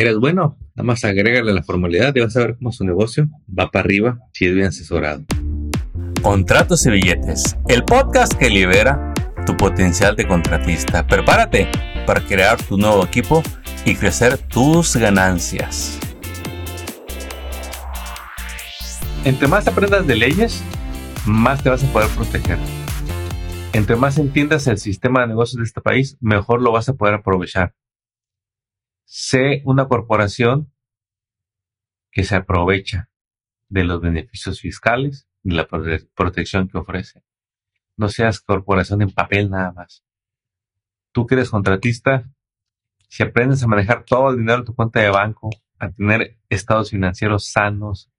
eres bueno, nada más agrégale la formalidad y vas a ver cómo su negocio va para arriba si es bien asesorado. Contratos y billetes, el podcast que libera tu potencial de contratista. Prepárate para crear tu nuevo equipo y crecer tus ganancias. Entre más aprendas de leyes, más te vas a poder proteger. Entre más entiendas el sistema de negocios de este país, mejor lo vas a poder aprovechar sé una corporación que se aprovecha de los beneficios fiscales y la protección que ofrece. No seas corporación en papel nada más. Tú que eres contratista, si aprendes a manejar todo el dinero de tu cuenta de banco, a tener estados financieros sanos,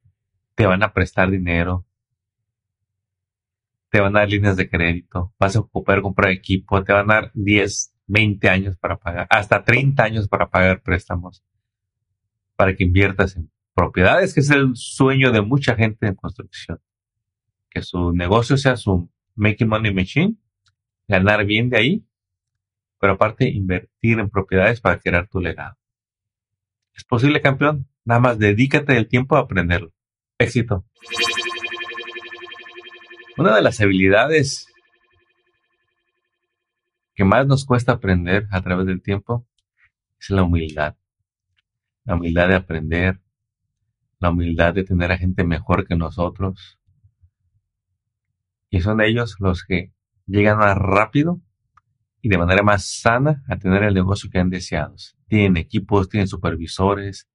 te van a prestar dinero, te van a dar líneas de crédito, vas a poder comprar equipo, te van a dar 10, 20 años para pagar, hasta 30 años para pagar préstamos, para que inviertas en propiedades, que es el sueño de mucha gente en construcción. Que su negocio sea su making money machine, ganar bien de ahí, pero aparte invertir en propiedades para crear tu legado. Es posible, campeón. Nada más dedícate el tiempo a aprenderlo. Éxito. Una de las habilidades que más nos cuesta aprender a través del tiempo es la humildad. La humildad de aprender, la humildad de tener a gente mejor que nosotros. Y son ellos los que llegan más rápido y de manera más sana a tener el negocio que han deseado. Tienen equipos, tienen supervisores,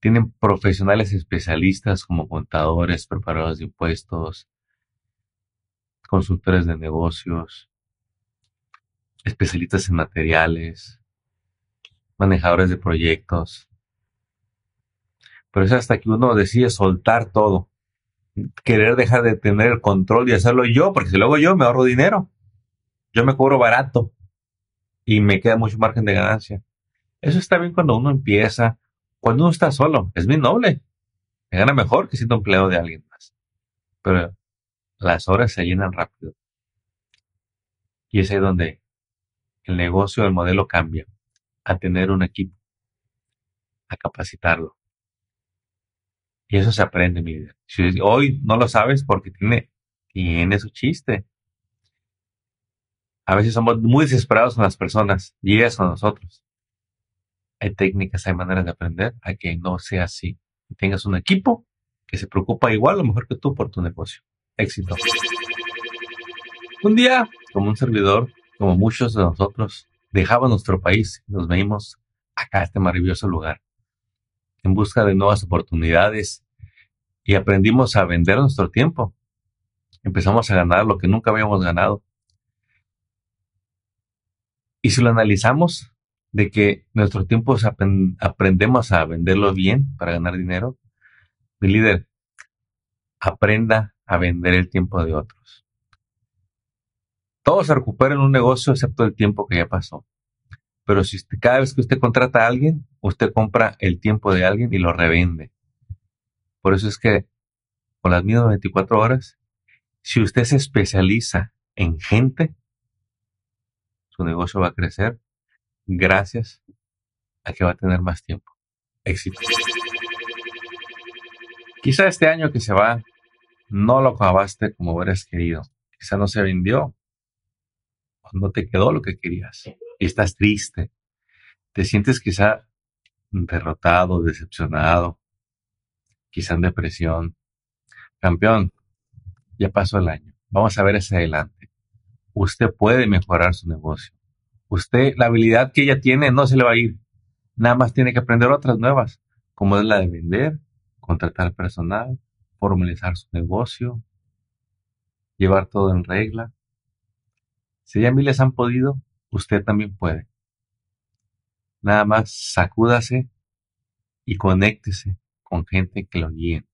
tienen profesionales especialistas como contadores, preparadores de impuestos, consultores de negocios, especialistas en materiales, manejadores de proyectos. Pero es hasta que uno decide soltar todo, querer dejar de tener el control y hacerlo yo, porque si lo hago yo me ahorro dinero. Yo me cobro barato y me queda mucho margen de ganancia. Eso está bien cuando uno empieza, cuando uno está solo, es bien noble. Me gana mejor que siendo empleado de alguien más. Pero las horas se llenan rápido. Y es ahí donde el negocio, el modelo cambia a tener un equipo, a capacitarlo. Y eso se aprende, mi vida. Si hoy no lo sabes porque tiene, tiene su chiste. A veces somos muy desesperados con las personas y con nosotros. Hay técnicas, hay maneras de aprender a que no sea así. Y tengas un equipo que se preocupa igual o mejor que tú por tu negocio. Éxito. Un día, como un servidor, como muchos de nosotros, dejaba nuestro país y nos venimos acá a este maravilloso lugar en busca de nuevas oportunidades y aprendimos a vender nuestro tiempo. Empezamos a ganar lo que nunca habíamos ganado. Y si lo analizamos, de que nuestro tiempo aprendemos a venderlo bien para ganar dinero, mi líder, aprenda a vender el tiempo de otros. Todo se recupera en un negocio excepto el tiempo que ya pasó. Pero si cada vez que usted contrata a alguien, usted compra el tiempo de alguien y lo revende. Por eso es que con las mismas 24 horas, si usted se especializa en gente, su negocio va a crecer gracias a que va a tener más tiempo. Éxito. Quizá este año que se va no lo acabaste como hubieras querido. Quizá no se vendió no te quedó lo que querías. Estás triste. Te sientes quizá derrotado, decepcionado, quizá en depresión. Campeón, ya pasó el año. Vamos a ver hacia adelante. Usted puede mejorar su negocio. Usted, la habilidad que ella tiene no se le va a ir. Nada más tiene que aprender otras nuevas, como es la de vender, contratar personal, formalizar su negocio, llevar todo en regla. Si ya miles han podido, usted también puede. Nada más sacúdase y conéctese con gente que lo guíe.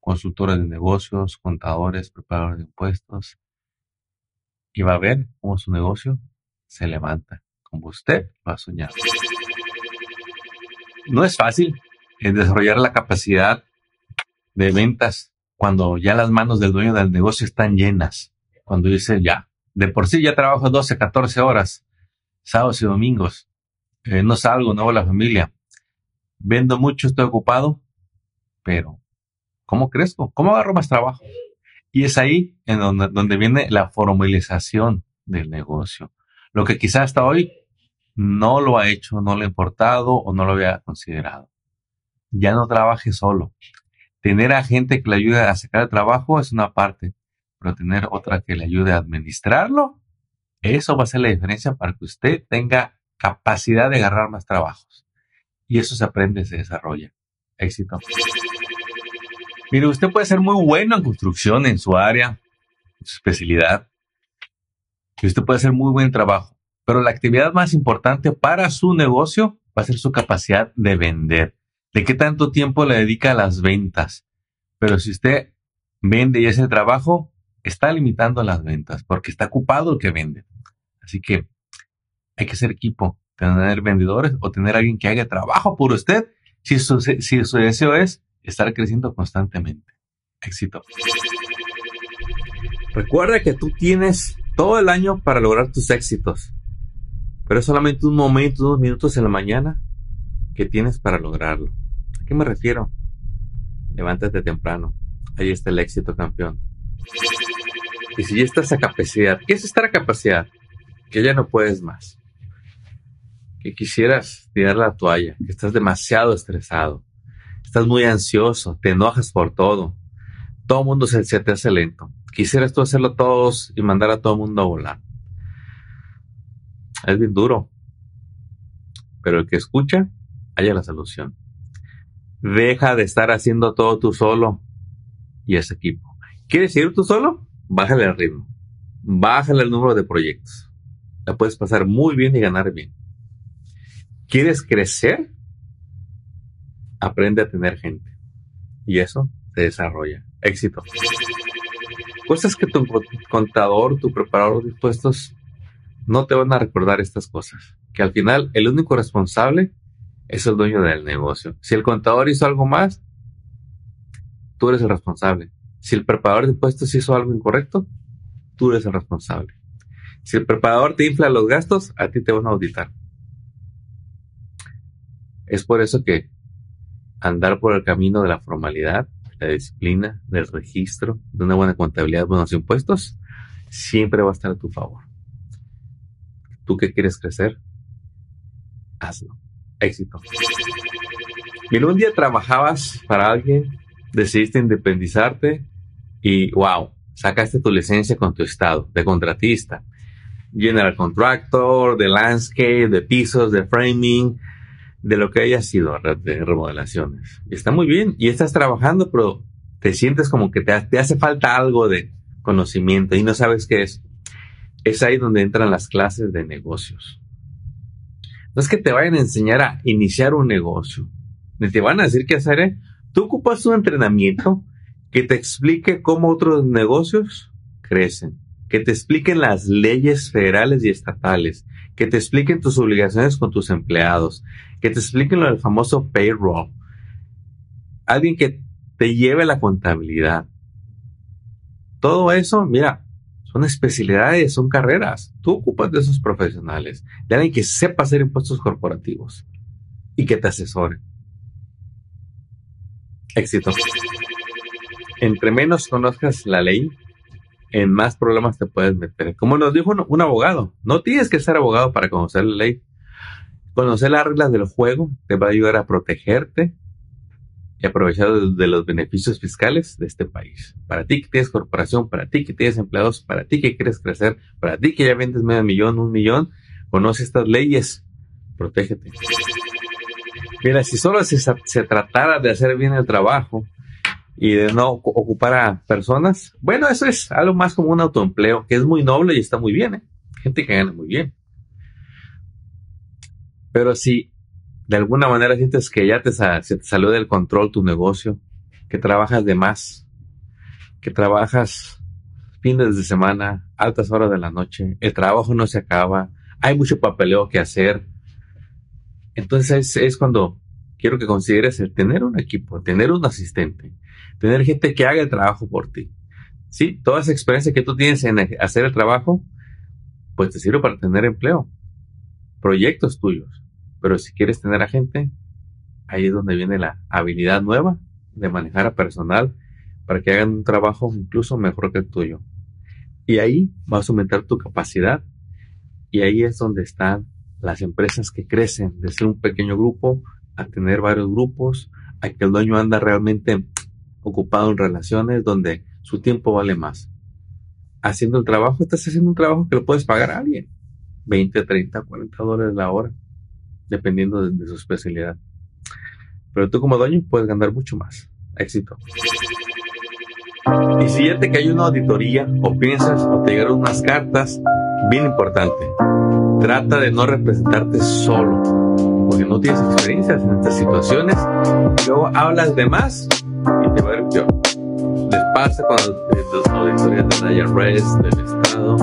Consultores de negocios, contadores, preparadores de impuestos. Y va a ver cómo su negocio se levanta, como usted lo ha soñado. No es fácil desarrollar la capacidad de ventas cuando ya las manos del dueño del negocio están llenas. Cuando dice ya, de por sí ya trabajo 12, 14 horas, sábados y domingos. Eh, no salgo, no veo a la familia. vendo mucho, estoy ocupado, pero ¿cómo crezco? ¿Cómo agarro más trabajo? Y es ahí en donde, donde viene la formalización del negocio. Lo que quizás hasta hoy no lo ha hecho, no le ha importado o no lo había considerado. Ya no trabaje solo. Tener a gente que le ayude a sacar el trabajo es una parte, pero tener otra que le ayude a administrarlo, eso va a ser la diferencia para que usted tenga capacidad de agarrar más trabajos. Y eso se aprende, se desarrolla. Éxito. Mire, usted puede ser muy bueno en construcción en su área, en su especialidad. Y usted puede hacer muy buen trabajo. Pero la actividad más importante para su negocio va a ser su capacidad de vender. ¿De qué tanto tiempo le dedica a las ventas? Pero si usted vende y hace trabajo, está limitando las ventas porque está ocupado el que vende. Así que hay que ser equipo, tener vendedores o tener alguien que haga trabajo por usted si su, si su deseo es estar creciendo constantemente. Éxito. Recuerda que tú tienes todo el año para lograr tus éxitos, pero es solamente un momento, unos minutos en la mañana que tienes para lograrlo. ¿A qué me refiero? Levántate temprano. Ahí está el éxito, campeón. Y si ya estás a capacidad, ¿qué es estar a capacidad? Que ya no puedes más. Que quisieras tirar la toalla, que estás demasiado estresado, estás muy ansioso, te enojas por todo. Todo el mundo se, se te hace lento. Quisieras tú hacerlo todos y mandar a todo el mundo a volar. Es bien duro. Pero el que escucha, haya la solución. Deja de estar haciendo todo tú solo y ese equipo. ¿Quieres ir tú solo? Bájale el ritmo. Bájale el número de proyectos. La puedes pasar muy bien y ganar bien. ¿Quieres crecer? aprende a tener gente. Y eso se desarrolla. Éxito. Cosas que tu contador, tu preparador de impuestos no te van a recordar estas cosas. Que al final el único responsable es el dueño del negocio. Si el contador hizo algo más, tú eres el responsable. Si el preparador de impuestos hizo algo incorrecto, tú eres el responsable. Si el preparador te infla los gastos, a ti te van a auditar. Es por eso que andar por el camino de la formalidad, la disciplina, del registro, de una buena contabilidad, buenos impuestos, siempre va a estar a tu favor. Tú que quieres crecer, hazlo. Éxito. Mira, un día trabajabas para alguien, decidiste independizarte y wow, sacaste tu licencia con tu estado de contratista, general contractor, de landscape, de pisos, de framing, de lo que haya sido de remodelaciones. Está muy bien. Y estás trabajando, pero te sientes como que te, hace falta algo de conocimiento y no sabes qué es. Es ahí donde entran las clases de negocios. No es que te vayan a enseñar a iniciar un negocio. Ni te van a decir qué hacer. ¿eh? Tú ocupas un entrenamiento que te explique cómo otros negocios crecen, que te expliquen las leyes federales y estatales, que te expliquen tus obligaciones con tus empleados, que te expliquen lo del famoso payroll. Alguien que te lleve la contabilidad. Todo eso, mira, son especialidades, son carreras. Tú ocupas de esos profesionales, de alguien que sepa hacer impuestos corporativos y que te asesore. Éxito. Entre menos conozcas la ley, en más problemas te puedes meter. Como nos dijo un, abogado, no tienes que ser abogado para conocer la ley. Conocer las reglas del juego te va a ayudar a protegerte y aprovechar de los beneficios fiscales de este país. Para ti que tienes corporación, para ti que tienes empleados, para ti que quieres crecer, para ti que ya vendes medio millón, un millón, conoce estas leyes, protégete. Mira, si solo se tratara de hacer bien el trabajo y de no ocupar a personas, bueno, eso es algo más como un autoempleo, que es muy noble y está muy bien, ¿eh? Gente que gana muy bien. Pero si de alguna manera sientes que ya te, se te salió del control tu negocio, que trabajas de más, que trabajas fines de semana, altas horas de la noche, el trabajo no se acaba, hay mucho papeleo que hacer. Entonces es, cuando quiero que consideres el tener un equipo, tener un asistente, tener gente que haga el trabajo por ti. Sí, toda esa experiencia que tú tienes en hacer el trabajo, pues te sirve para tener empleo, proyectos tuyos. Pero si quieres tener a gente, ahí es donde viene la habilidad nueva de manejar a personal para que hagan un trabajo incluso mejor que el tuyo. Y ahí vas a aumentar tu capacidad y ahí es donde están las empresas que crecen de ser un pequeño grupo a tener varios grupos, a que el dueño anda realmente ocupado en relaciones donde su tiempo vale más. Haciendo el trabajo, estás haciendo un trabajo que lo puedes pagar a alguien. 20, 30, 40 dólares la hora, dependiendo de, su especialidad. Pero tú como dueño puedes ganar mucho más. Éxito. Y si ya te cayó una auditoría o piensas o te llegaron unas cartas, bien importante, trata de no representarte solo, porque no tienes experiencias en estas situaciones. Luego hablas de más peor. Les pasa cuando las auditorías de IRS, del Estado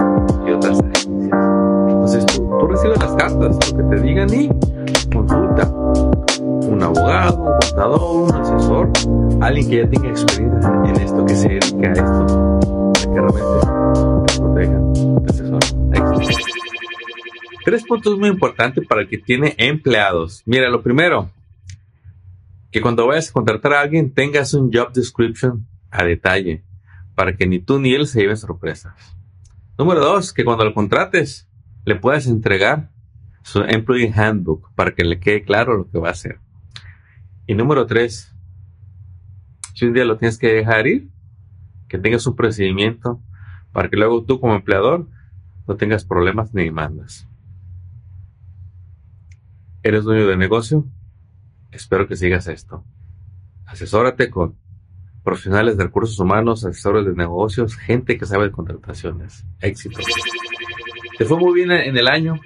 y otras agencias. Entonces tú, tú recibes las cartas, lo que te digan y consulta un abogado, un contador, un asesor, alguien que ya tenga experiencia en esto, que se dedique a esto, que realmente te proteja, te. Tres puntos muy importantes para el que tiene empleados. Mira, lo primero, que cuando vayas a contratar a alguien tengas un job description a detalle, para que ni tú ni él se lleven sorpresas. Número dos, que cuando lo contrates le puedas entregar su Employee Handbook para que le quede claro lo que va a hacer. Y número tres, si un día lo tienes que dejar ir, que tengas un procedimiento para que luego tú como empleador no tengas problemas ni demandas. ¿Eres dueño de negocio? Espero que sigas esto. Asesórate con profesionales de recursos humanos, asesores de negocios, gente que sabe de contrataciones. Éxito. Te fue muy bien en el año,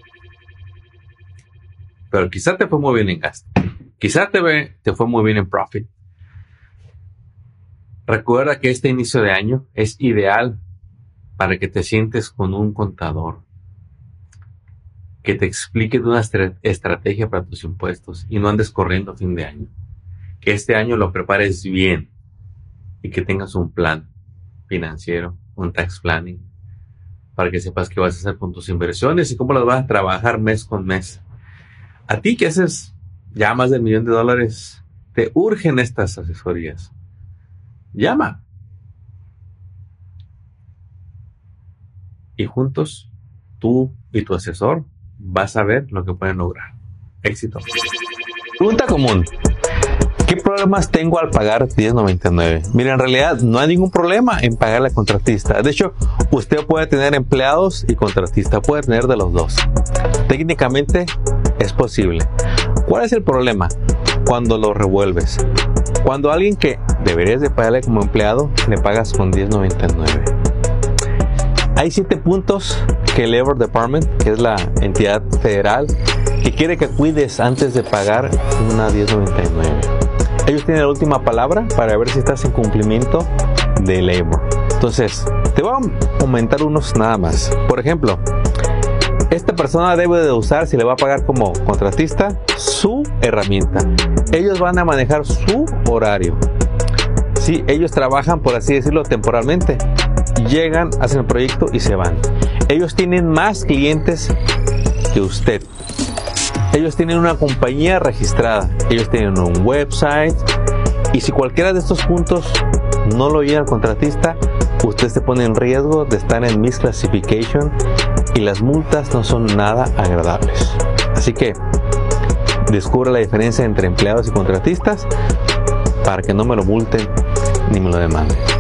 pero quizá te fue muy bien en gasto. Quizá te, te fue muy bien en profit. Recuerda que este inicio de año es ideal para que te sientes con un contador que te explique de una estrategia para tus impuestos y no andes corriendo a fin de año. Que este año lo prepares bien y que tengas un plan financiero, un tax planning, para que sepas qué vas a hacer con tus inversiones y cómo las vas a trabajar mes con mes. A ti que haces ya más del millón de dólares, te urgen estas asesorías. Llama. Y juntos, tú y tu asesor, vas a ver lo que pueden lograr. Éxito. Pregunta común. ¿Qué problemas tengo al pagar 10.99? Mira, en realidad no hay ningún problema en pagarle a contratista. De hecho, usted puede tener empleados y contratista, puede tener de los dos. Técnicamente es posible. ¿Cuál es el problema? Cuando lo revuelves. Cuando alguien que deberías de pagarle como empleado, le pagas con 10.99. Hay siete puntos que el Labor Department, que es la entidad federal, que quiere que cuides antes de pagar una 10.99. Ellos tienen la última palabra para ver si estás en cumplimiento de Labor. Entonces, te voy a comentar unos nada más. Por ejemplo, esta persona debe de usar, si le va a pagar como contratista, su herramienta. Ellos van a manejar su horario. Si ellos trabajan, por así decirlo, temporalmente. Llegan, hacen el proyecto y se van. Ellos tienen más clientes que usted. Ellos tienen una compañía registrada. Ellos tienen un website. Y si cualquiera de estos puntos no lo llena el contratista, usted se pone en riesgo de estar en misclassification y las multas no son nada agradables. Así que descubra la diferencia entre empleados y contratistas para que no me lo multen ni me lo demanden.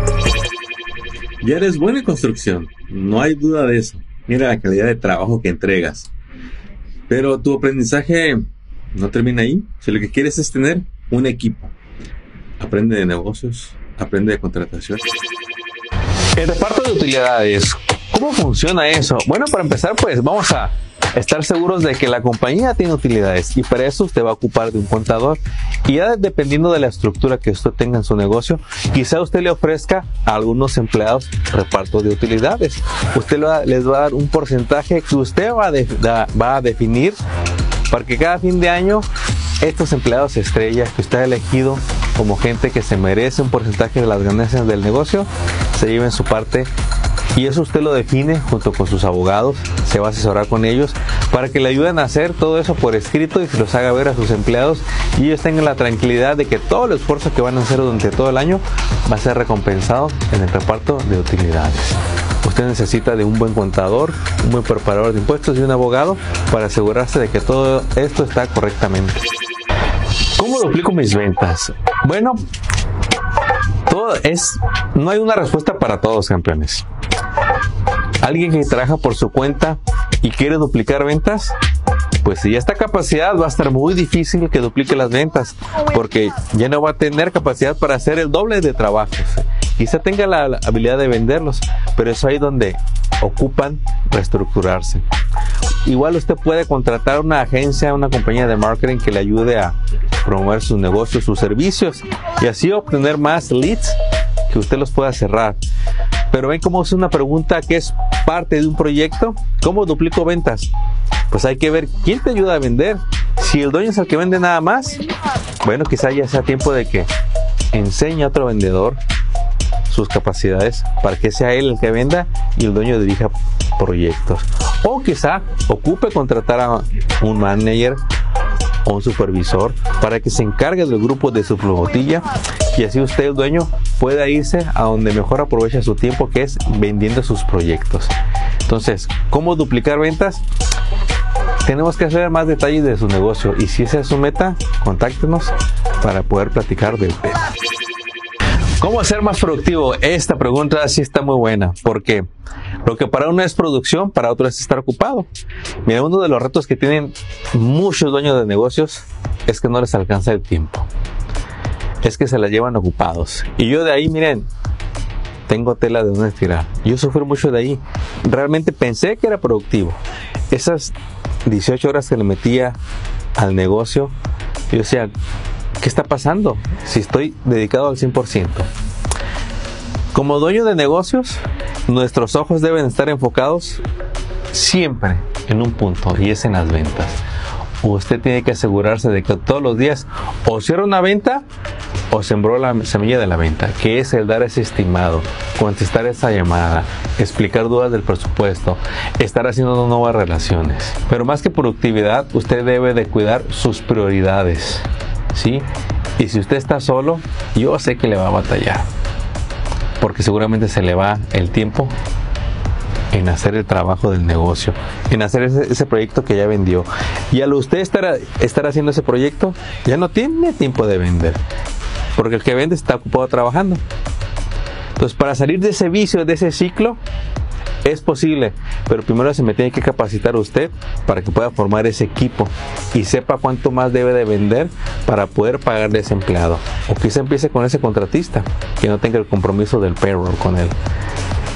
Ya eres buena en construcción, no hay duda de eso. Mira la calidad de trabajo que entregas. Pero tu aprendizaje no termina ahí. Si lo que quieres es tener un equipo, aprende de negocios, aprende de contratación. El reparto de utilidades ¿Cómo funciona eso? Bueno, para empezar, pues vamos a estar seguros de que la compañía tiene utilidades y para eso usted va a ocupar de un contador y ya dependiendo de la estructura que usted tenga en su negocio, quizá usted le ofrezca a algunos empleados reparto de utilidades. Usted les va a dar un porcentaje que usted va a, definir para que cada fin de año estos empleados estrellas que usted ha elegido como gente que se merece un porcentaje de las ganancias del negocio se lleven su parte Y eso usted lo define junto con sus abogados, se va a asesorar con ellos para que le ayuden a hacer todo eso por escrito y se los haga ver a sus empleados y ellos tengan la tranquilidad de que todo el esfuerzo que van a hacer durante todo el año va a ser recompensado en el reparto de utilidades. Usted necesita de un buen contador, un buen preparador de impuestos y un abogado para asegurarse de que todo esto está correctamente. ¿Cómo duplico mis ventas? Bueno, todo es, no hay una respuesta para todos, campeones. Alguien que trabaja por su cuenta y quiere duplicar ventas, pues si ya está capacidad va a estar muy difícil que duplique las ventas, porque ya no va a tener capacidad para hacer el doble de trabajos. Quizá tenga la habilidad de venderlos, pero es ahí donde ocupan reestructurarse. Igual usted puede contratar una agencia, una compañía de marketing que le ayude a promover sus negocios, sus servicios y así obtener más leads que usted los pueda cerrar. Pero ven cómo es una pregunta que es parte de un proyecto. ¿Cómo duplico ventas? Pues hay que ver quién te ayuda a vender. Si el dueño es el que vende nada más, bueno, quizá ya sea tiempo de que enseñe a otro vendedor sus capacidades para que sea él el que venda y el dueño dirija proyectos. O quizá ocupe contratar a un manager o un supervisor para que se encargue del grupo de su flotilla y así usted, el dueño, pueda irse a donde mejor aprovecha su tiempo, que es vendiendo sus proyectos. Entonces, ¿cómo duplicar ventas? Tenemos que hacer más detalles de su negocio y si esa es su meta, contáctenos para poder platicar del tema. ¿Cómo ser más productivo? Esta pregunta sí está muy buena, porque lo que para uno es producción, para otro es estar ocupado. Mira, uno de los retos que tienen muchos dueños de negocios es que no les alcanza el tiempo. Es que se la llevan ocupados. Y yo de ahí, miren, tengo tela de donde estirar. Yo sufrí mucho de ahí. Realmente pensé que era productivo. Esas 18 horas que le metía al negocio, yo decía, ¿qué está pasando? Si estoy dedicado al 100%. Como dueño de negocios, nuestros ojos deben estar enfocados siempre en un punto y es en las ventas. Usted tiene que asegurarse de que todos los días o cierra una venta o sembró la semilla de la venta, que es el dar ese estimado, contestar esa llamada, explicar dudas del presupuesto, estar haciendo nuevas relaciones. Pero más que productividad, usted debe de cuidar sus prioridades. ¿Sí? Y si usted está solo, yo sé que le va a batallar, porque seguramente se le va el tiempo en hacer el trabajo del negocio, en hacer ese, proyecto que ya vendió. Y al usted estar, estar haciendo ese proyecto, ya no tiene tiempo de vender, porque el que vende está ocupado trabajando. Entonces, para salir de ese vicio, de ese ciclo, es posible, pero primero se me tiene que capacitar usted para que pueda formar ese equipo y sepa cuánto más debe de vender para poder pagarle ese empleado. O quizá empiece con ese contratista que no tenga el compromiso del payroll con él.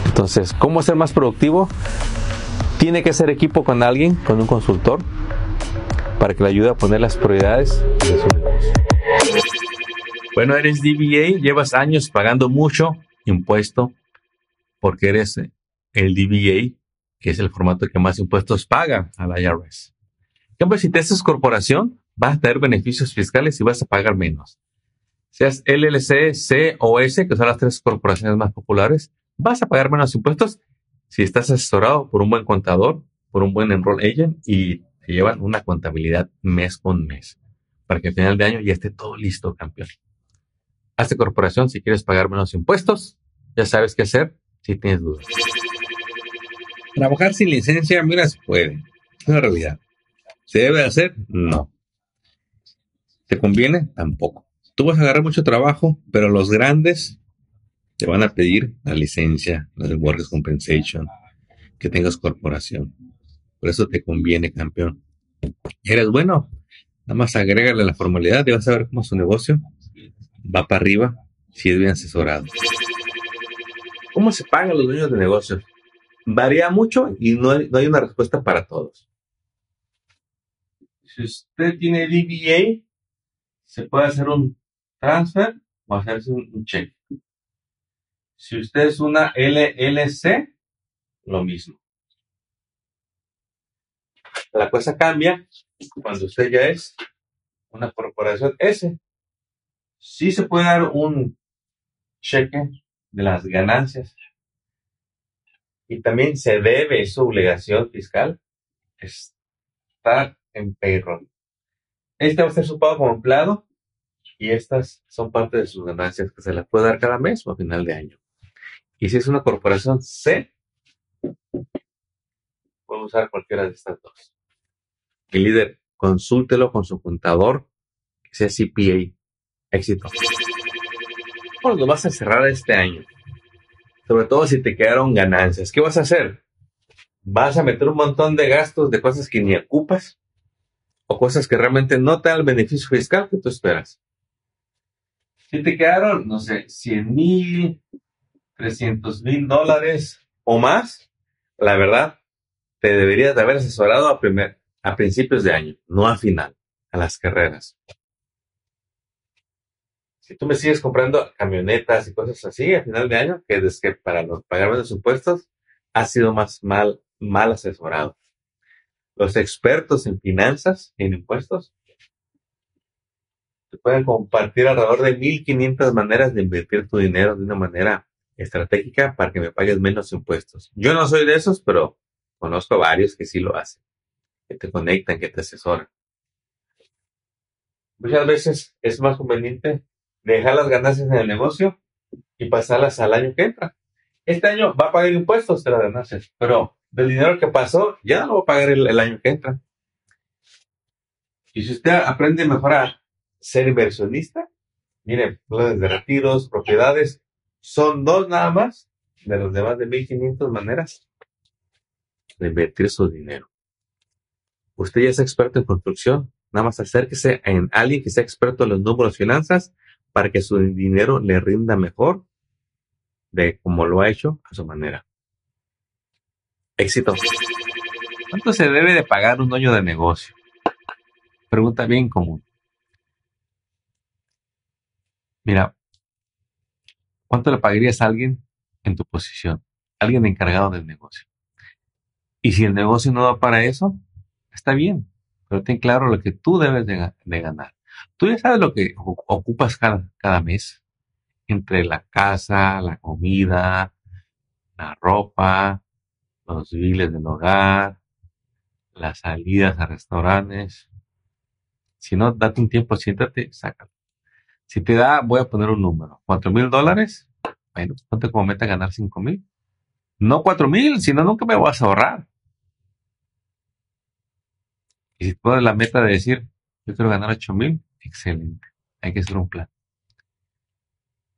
Entonces, ¿cómo ser más productivo? Tiene que ser equipo con alguien, con un consultor, para que le ayude a poner las prioridades de su negocio. Bueno, eres DBA, llevas años pagando mucho impuesto porque eres el DBA, que es el formato que más impuestos paga a la IRS. En cambio, si te haces corporación, vas a tener beneficios fiscales y vas a pagar menos. Seas LLC, C o S, que son las tres corporaciones más populares, vas a pagar menos impuestos si estás asesorado por un buen contador, por un buen enroll agent y te llevan una contabilidad mes con mes para que al final de año ya esté todo listo, campeón. Hazte corporación si quieres pagar menos impuestos. Ya sabes qué hacer si tienes dudas. Trabajar sin licencia, mira, se puede. Es una realidad. ¿Se debe hacer? No. ¿Te conviene? Tampoco. Tú vas a agarrar mucho trabajo, pero los grandes te van a pedir la licencia, la del Workers Compensation, que tengas corporación. Por eso te conviene, campeón. Eres bueno, nada más agrégale la formalidad y vas a ver cómo su negocio va para arriba si es bien asesorado. ¿Cómo se pagan los dueños de negocios? Varía mucho y no hay, una respuesta para todos. Si usted tiene DBA, se puede hacer un transfer o hacerse un, cheque. Si usted es una LLC, lo mismo. La cosa cambia cuando usted ya es una corporación S. Sí se puede dar un cheque de las ganancias y también se debe su obligación fiscal estar en payroll. Este va a ser su pago como empleado y estas son parte de sus ganancias que se les puede dar cada mes o a final de año. Y si es una corporación C, puede usar cualquiera de estas dos. El líder, consúltelo con su contador, que sea CPA. Éxito. Cuando vas a cerrar este año, sobre todo si te quedaron ganancias, ¿qué vas a hacer? ¿Vas a meter un montón de gastos de cosas que ni ocupas? ¿O cosas que realmente no te dan el beneficio fiscal que tú esperas? Si te quedaron, no sé, 100 mil, 300 mil dólares o más, la verdad, te deberías de haber asesorado a, primer, a principios de año, no a final, a las carreras. Si tú me sigues comprando camionetas y cosas así a final de año, que es que para los pagar menos impuestos, ha sido más mal, mal asesorado. Los expertos en finanzas y en impuestos te pueden compartir alrededor de 1500 maneras de invertir tu dinero de una manera estratégica para que me pagues menos impuestos. Yo no soy de esos, pero conozco varios que sí lo hacen, que te conectan, que te asesoran. Muchas veces es más conveniente dejar las ganancias en el negocio y pasarlas al año que entra. Este año va a pagar impuestos de las ganancias, pero del dinero que pasó ya no lo va a pagar el, año que entra. Y si usted aprende a ser inversionista, mire, planes de retiros, propiedades, son dos nada más de los demás de 1500 maneras de invertir su dinero. Usted ya es experto en construcción, nada más acérquese a alguien que sea experto en los números, finanzas, para que su dinero le rinda mejor de como lo ha hecho a su manera. Éxito. ¿Cuánto se debe de pagar un dueño de negocio? Pregunta bien común. Mira, ¿cuánto le pagarías a alguien en tu posición? Alguien encargado del negocio. Y si el negocio no da para eso, está bien, pero ten claro lo que tú debes de, de ganar. Tú ya sabes lo que ocupas cada, cada mes entre la casa, la comida, la ropa, los biles del hogar, las salidas a restaurantes. Si no, date un tiempo, siéntate, sácalo. Si te da, voy a poner un número, cuatro mil dólares, bueno, ponte como meta ganar cinco mil. No cuatro mil, si no, nunca me vas a ahorrar. Y si pones la meta de decir, yo quiero ganar ocho mil, excelente. Hay que hacer un plan.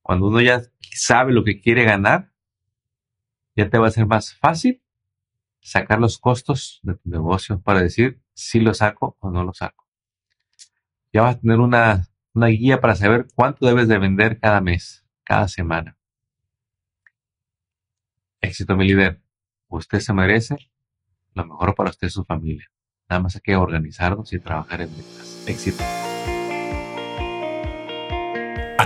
Cuando uno ya sabe lo que quiere ganar, ya te va a ser más fácil sacar los costos de tu negocio para decir si lo saco o no lo saco. Ya vas a tener una, una guía para saber cuánto debes de vender cada mes, cada semana. Éxito, mi líder. Usted se merece lo mejor para usted y su familia. Nada más hay que organizarnos y trabajar en metas. Éxito.